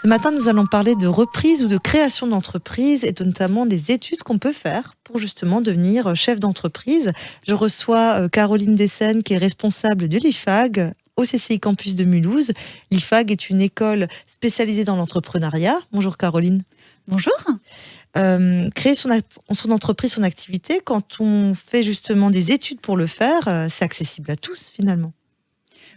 Ce matin, nous allons parler de reprise ou de création d'entreprise et notamment des études qu'on peut faire pour justement devenir chef d'entreprise. Je reçois euh, Caroline Dessène qui est responsable de l'IFAG au CCI Campus de Mulhouse. L'IFAG est une école spécialisée dans l'entrepreneuriat. Bonjour Caroline. Bonjour. Euh, créer son, son, entreprise, son activité, quand on fait justement des études pour le faire, euh, c'est accessible à tous finalement.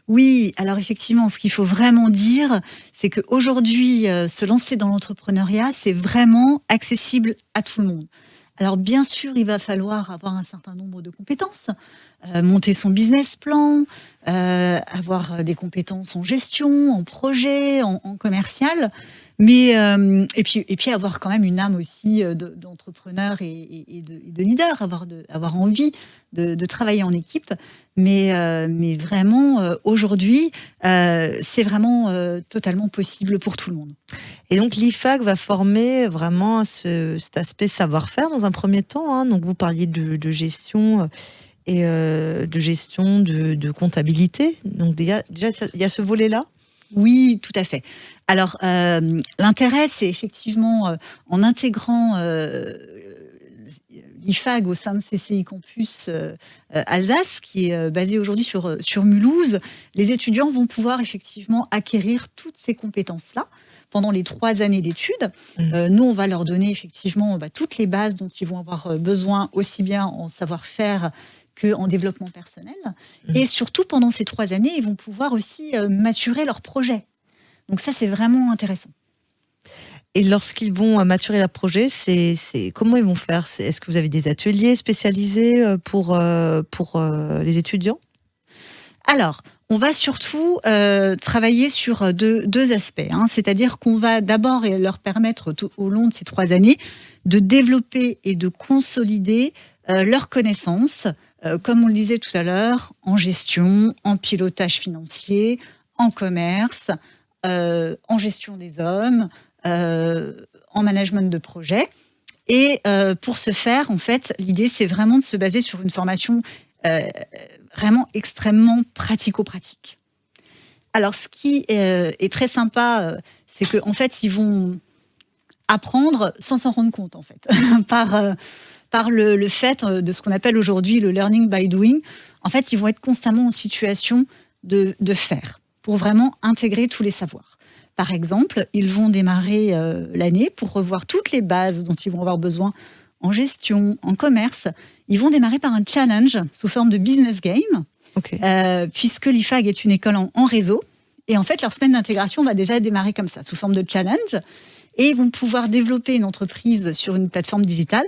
Oui, alors effectivement, ce qu'il faut vraiment dire, c'est qu'aujourd'hui, euh, se lancer dans l'entrepreneuriat, c'est vraiment accessible à tout le monde. Alors bien sûr, il va falloir avoir un certain nombre de compétences, euh, monter son business plan, euh, avoir des compétences en gestion, en projet, en, en commercial. Mais euh, et puis et puis avoir quand même une âme aussi euh, d'entrepreneur et, de, de, leader, avoir avoir envie de, travailler en équipe. Mais euh, mais vraiment aujourd'hui, c'est vraiment totalement possible pour tout le monde. Et donc l'IFAC va former vraiment ce, cet aspect savoir-faire dans un premier temps. Hein. Donc vous parliez de, gestion et de gestion de, comptabilité. Donc déjà, il y a ce volet là. Oui, tout à fait. Alors, euh, l'intérêt, c'est effectivement euh, en intégrant euh, l'IFAG au sein de CCI Campus Alsace, qui est basé aujourd'hui sur, sur Mulhouse, les étudiants vont pouvoir effectivement acquérir toutes ces compétences-là pendant les trois années d'études. Mmh. Euh, nous, on va leur donner effectivement bah, toutes les bases dont ils vont avoir besoin, aussi bien en savoir-faire qu'en développement personnel. Mmh. Et surtout, pendant ces trois années, ils vont pouvoir aussi euh, maturer leur projet. Donc ça, c'est vraiment intéressant. Et lorsqu'ils vont euh, maturer leur projet, c'est comment ils vont faire? Est-ce que vous avez des ateliers spécialisés euh, pour, pour les étudiants? Alors, on va surtout euh, travailler sur deux, deux aspects. Hein. C'est-à-dire qu'on va d'abord leur permettre tout, au long de ces trois années de développer et de consolider euh, leurs connaissances euh, comme on le disait tout à l'heure, en gestion, en pilotage financier, en commerce, euh, en gestion des hommes, euh, en management de projet. Et pour ce faire, en fait, l'idée, c'est vraiment de se baser sur une formation vraiment extrêmement pratico-pratique. Alors, ce qui est, très sympa, c'est qu'en en fait, ils vont apprendre sans s'en rendre compte, en fait, par par le, le fait euh, de ce qu'on appelle aujourd'hui le learning by doing. En fait, ils vont être constamment en situation de, de faire pour vraiment intégrer tous les savoirs. Par exemple, ils vont démarrer euh, l'année pour revoir toutes les bases dont ils vont avoir besoin en gestion, en commerce. Ils vont démarrer par un challenge sous forme de business game, okay. euh, puisque l'IFAG est une école en, en, réseau. Et en fait, leur semaine d'intégration va déjà démarrer comme ça, sous forme de challenge. Et ils vont pouvoir développer une entreprise sur une plateforme digitale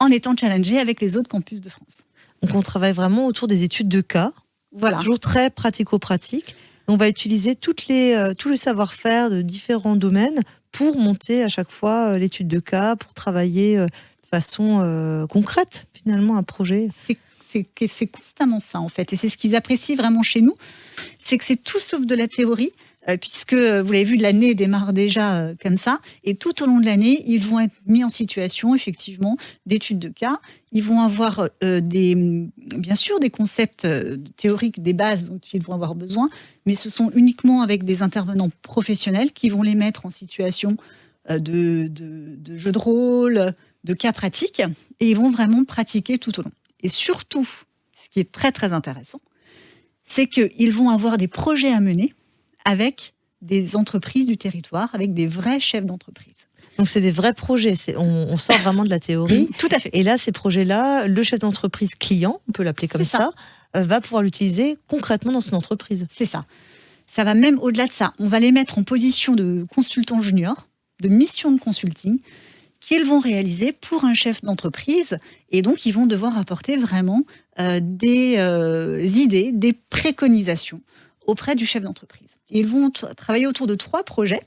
en étant challengé avec les autres campus de France. Donc on travaille vraiment autour des études de cas, voilà. toujours très pratico-pratique. On va utiliser toutes les, euh, tout le savoir-faire de différents domaines pour monter à chaque fois euh, l'étude de cas, pour travailler euh, de façon concrète finalement un projet. C'est constamment ça en fait, et c'est ce qu'ils apprécient vraiment chez nous, c'est que c'est tout sauf de la théorie, puisque euh, vous l'avez vu, l'année démarre déjà euh, comme ça, et tout au long de l'année, ils vont être mis en situation, effectivement, d'études de cas. Ils vont avoir des, bien sûr des concepts théoriques, des bases dont ils vont avoir besoin, mais ce sont uniquement avec des intervenants professionnels qui vont les mettre en situation de, de, de jeux de rôle, de cas pratiques, et ils vont vraiment pratiquer tout au long. Et surtout, ce qui est très très intéressant, c'est qu'ils vont avoir des projets à mener avec des entreprises du territoire, avec des vrais chefs d'entreprise. Donc c'est des vrais projets, on, on, sort vraiment de la théorie. Tout à fait. Et là, ces projets-là, le chef d'entreprise client, on peut l'appeler comme ça, ça, va pouvoir l'utiliser concrètement dans son entreprise. C'est ça. Ça va même au-delà de ça. On va les mettre en position de consultants juniors, de mission de consulting, qu'ils vont réaliser pour un chef d'entreprise. Et donc, ils vont devoir apporter vraiment euh, des euh, idées, des préconisations auprès du chef d'entreprise. Ils vont travailler autour de trois projets.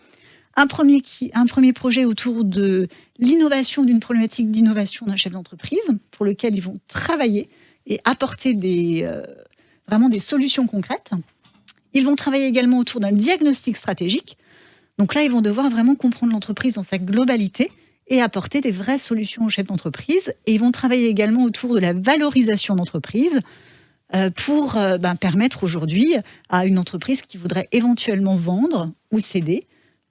Un premier, qui, un premier projet autour de l'innovation d'une problématique d'innovation d'un chef d'entreprise, pour lequel ils vont travailler et apporter des, euh, vraiment des solutions concrètes. Ils vont travailler également autour d'un diagnostic stratégique. Donc là, ils vont devoir vraiment comprendre l'entreprise dans sa globalité et apporter des vraies solutions aux chefs d'entreprise. Et ils vont travailler également autour de la valorisation d'entreprise, pour ben, permettre aujourd'hui à une entreprise qui voudrait éventuellement vendre ou céder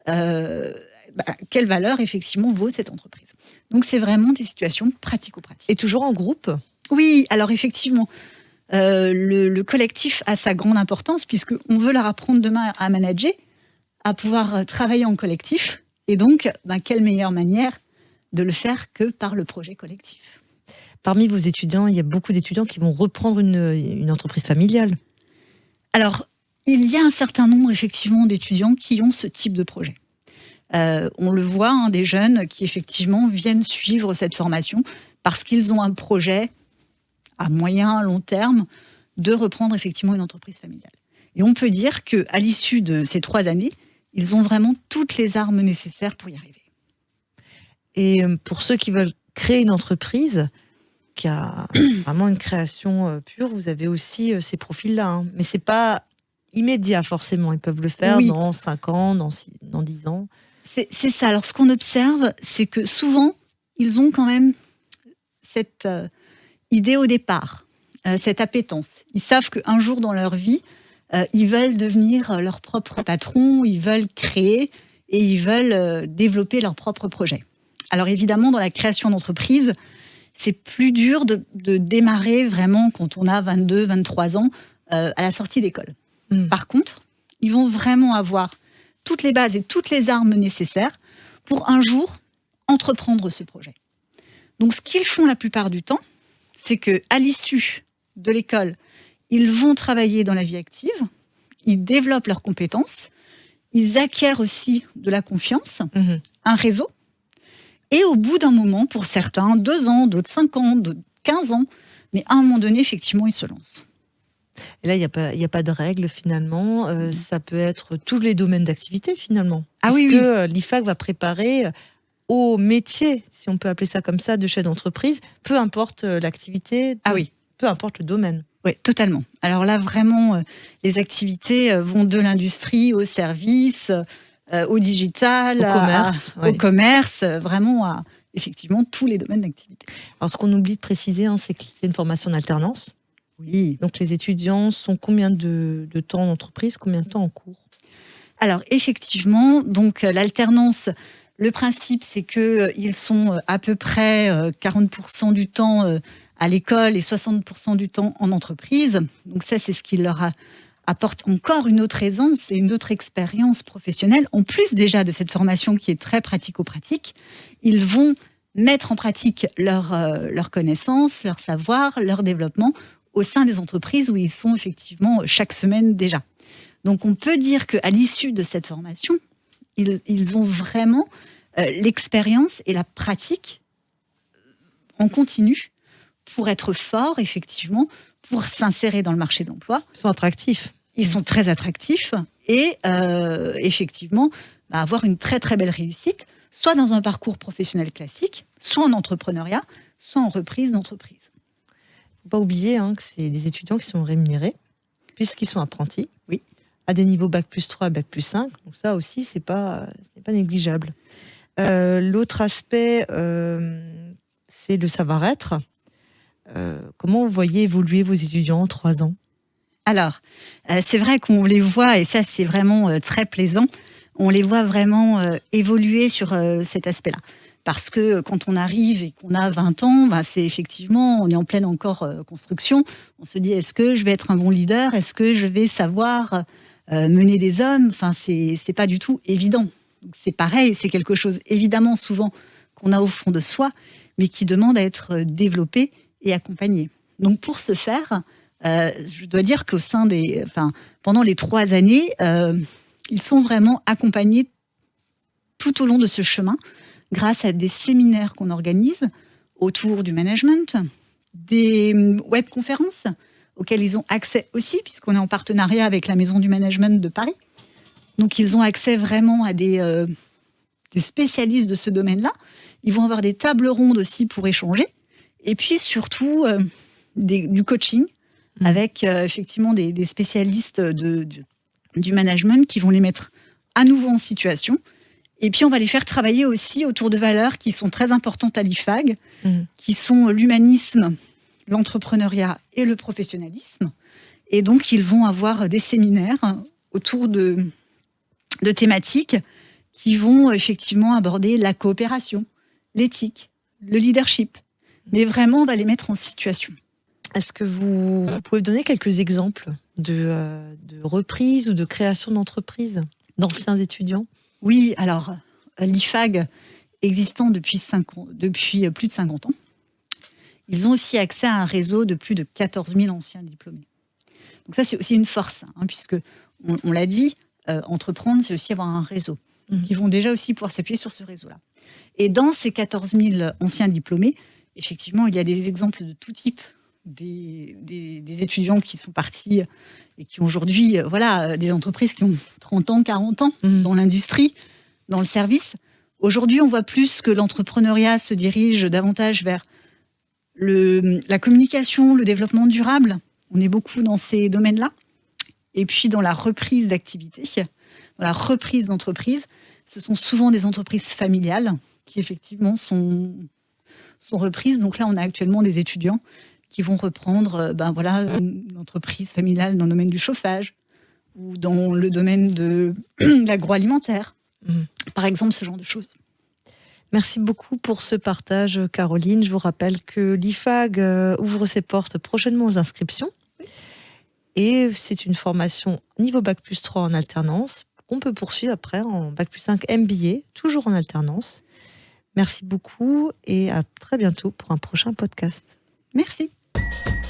euh, bah, quelle valeur effectivement vaut cette entreprise. Donc c'est vraiment des situations pratico-pratiques. Et toujours en groupe? Oui, alors effectivement, euh, le, collectif a sa grande importance puisqu'on veut leur apprendre demain à manager, à pouvoir travailler en collectif. Et donc, bah, quelle meilleure manière de le faire que par le projet collectif? Parmi vos étudiants, il y a beaucoup d'étudiants qui vont reprendre une, entreprise familiale. Alors, il y a un certain nombre effectivement d'étudiants qui ont ce type de projet. Euh, on le voit, hein, des jeunes qui effectivement viennent suivre cette formation parce qu'ils ont un projet à moyen, long terme de reprendre effectivement une entreprise familiale. Et on peut dire qu'à l'issue de ces trois années, ils ont vraiment toutes les armes nécessaires pour y arriver. Et euh, pour ceux qui veulent créer une entreprise, qui a vraiment une création euh, pure, vous avez aussi euh, ces profils-là. Hein. Mais c'est pas immédiat forcément. Ils peuvent le faire dans 5 ans, dans, dans 10 ans. C'est ça. Alors ce qu'on observe, c'est que souvent, ils ont quand même cette idée au départ, cette appétence. Ils savent qu'un jour dans leur vie, ils veulent devenir leur propre patron, ils veulent créer et ils veulent développer leur propre projet. Alors évidemment, dans la création d'entreprise, c'est plus dur de, démarrer vraiment quand on a 22, 23 ans euh, à la sortie d'école. Hmm. Par contre, ils vont vraiment avoir toutes les bases et toutes les armes nécessaires pour un jour entreprendre ce projet. Donc ce qu'ils font la plupart du temps, c'est que à l'issue de l'école, ils vont travailler dans la vie active, ils développent leurs compétences, ils acquièrent aussi de la confiance, hmm. un réseau et au bout d'un moment, pour certains, deux ans, d'autres cinq ans, d'autres quinze ans, mais à un moment donné, effectivement, ils se lancent. Et là, il n'y a, pas, a pas de règles finalement. Euh, mm. ça peut être tous les domaines d'activité finalement. Ah oui, oui. Euh, l'IFAC va préparer euh, au métier, si on peut appeler ça comme ça, de chef d'entreprise, peu importe l'activité, ah oui. peu importe le domaine. Oui, totalement. Alors là, vraiment, les activités vont de l'industrie au service, au digital, au commerce, au commerce vraiment à effectivement tous les domaines d'activité. Alors ce qu'on oublie de préciser, hein, c'est que c'est une formation d'alternance. Oui. Donc les étudiants sont combien de, temps en entreprise, combien de temps en cours? Alors effectivement, donc euh, l'alternance, le principe c'est que euh, ils sont à peu près 40% du temps à l'école et 60% du temps en entreprise. Donc ça c'est ce qui leur a apporte encore une autre aisance et une autre expérience professionnelle, en plus déjà de cette formation qui est très pratico-pratique. Ils vont mettre en pratique leur, euh, leur connaissance, leur savoir, leur développement au sein des entreprises où ils sont effectivement chaque semaine déjà. Donc on peut dire qu'à l'issue de cette formation, ils, ont vraiment euh, l'expérience et la pratique en continu pour être forts, effectivement, pour s'insérer dans le marché de l'emploi. Ils sont attractifs. Ils sont très attractifs et euh, effectivement bah, avoir une très très belle réussite, soit dans un parcours professionnel classique, soit en entrepreneuriat, soit en reprise d'entreprise. Il ne faut pas oublier hein, que c'est des étudiants qui sont rémunérés, puisqu'ils sont apprentis, oui. à des niveaux Bac plus 3, Bac plus 5. Donc ça aussi, ce n'est pas, pas négligeable. Euh, l'autre aspect, euh, c'est le savoir-être. comment vous voyez évoluer vos étudiants en trois ans? Alors, euh, c'est vrai qu'on les voit, et ça c'est vraiment euh, très plaisant, on les voit vraiment euh, évoluer sur cet aspect-là. Parce que quand on arrive et qu'on a 20 ans, bah, c'est effectivement, on est en pleine encore construction. On se dit, est-ce que je vais être un bon leader? Est-ce que je vais savoir mener des hommes? Enfin, c'est pas du tout évident. C'est pareil, c'est quelque chose évidemment souvent qu'on a au fond de soi, mais qui demande à être développé et accompagné. Donc pour ce faire, euh, je dois dire qu'au sein des, enfin, pendant les trois années, euh, ils sont vraiment accompagnés tout au long de ce chemin grâce à des séminaires qu'on organise autour du management, des webconférences auxquelles ils ont accès aussi, puisqu'on est en partenariat avec la Maison du Management de Paris. Donc ils ont accès vraiment à des, euh, des spécialistes de ce domaine-là. Ils vont avoir des tables rondes aussi pour échanger. Et puis surtout du coaching Mm. avec euh, effectivement des, spécialistes de, du management qui vont les mettre à nouveau en situation. Et puis on va les faire travailler aussi autour de valeurs qui sont très importantes à l'IFAG, mm. qui sont l'humanisme, l'entrepreneuriat et le professionnalisme. Et donc ils vont avoir des séminaires autour de, de thématiques qui vont effectivement aborder la coopération, l'éthique, le leadership. Mais vraiment, on va les mettre en situation. Est-ce que vous, pouvez donner quelques exemples de, euh, de reprise ou de création d'entreprise d'anciens étudiants? Oui, alors l'IFAG existant depuis, depuis plus de 50 ans, ils ont aussi accès à un réseau de plus de 14 000 anciens diplômés. Donc ça, c'est aussi une force, hein, puisque on, l'a dit, euh, entreprendre, c'est aussi avoir un réseau. Mhm. ils vont déjà aussi pouvoir s'appuyer sur ce réseau-là. Et dans ces 14 000 anciens diplômés, effectivement, il y a des exemples de tout type. Des, étudiants qui sont partis et qui ont aujourd'hui, euh, voilà, des entreprises qui ont 30 ans, 40 ans mhm. dans l'industrie, dans le service. Aujourd'hui, on voit plus que l'entrepreneuriat se dirige davantage vers le, la communication, le développement durable. On est beaucoup dans ces domaines-là. Et puis dans la reprise d'activité, dans la reprise d'entreprise, ce sont souvent des entreprises familiales qui effectivement sont, sont reprises. Donc là, on a actuellement des étudiants qui vont reprendre euh, ben voilà, une entreprise familiale dans le domaine du chauffage ou dans le domaine de l'agroalimentaire, mmh. par exemple, ce genre de choses. Merci beaucoup pour ce partage, Caroline. Je vous rappelle que l'IFAG euh, ouvre ses portes prochainement aux inscriptions. Et c'est une formation niveau Bac plus 3 en alternance qu'on peut poursuivre après en Bac plus 5 MBA, toujours en alternance. Merci beaucoup et à très bientôt pour un prochain podcast. Merci. Thank you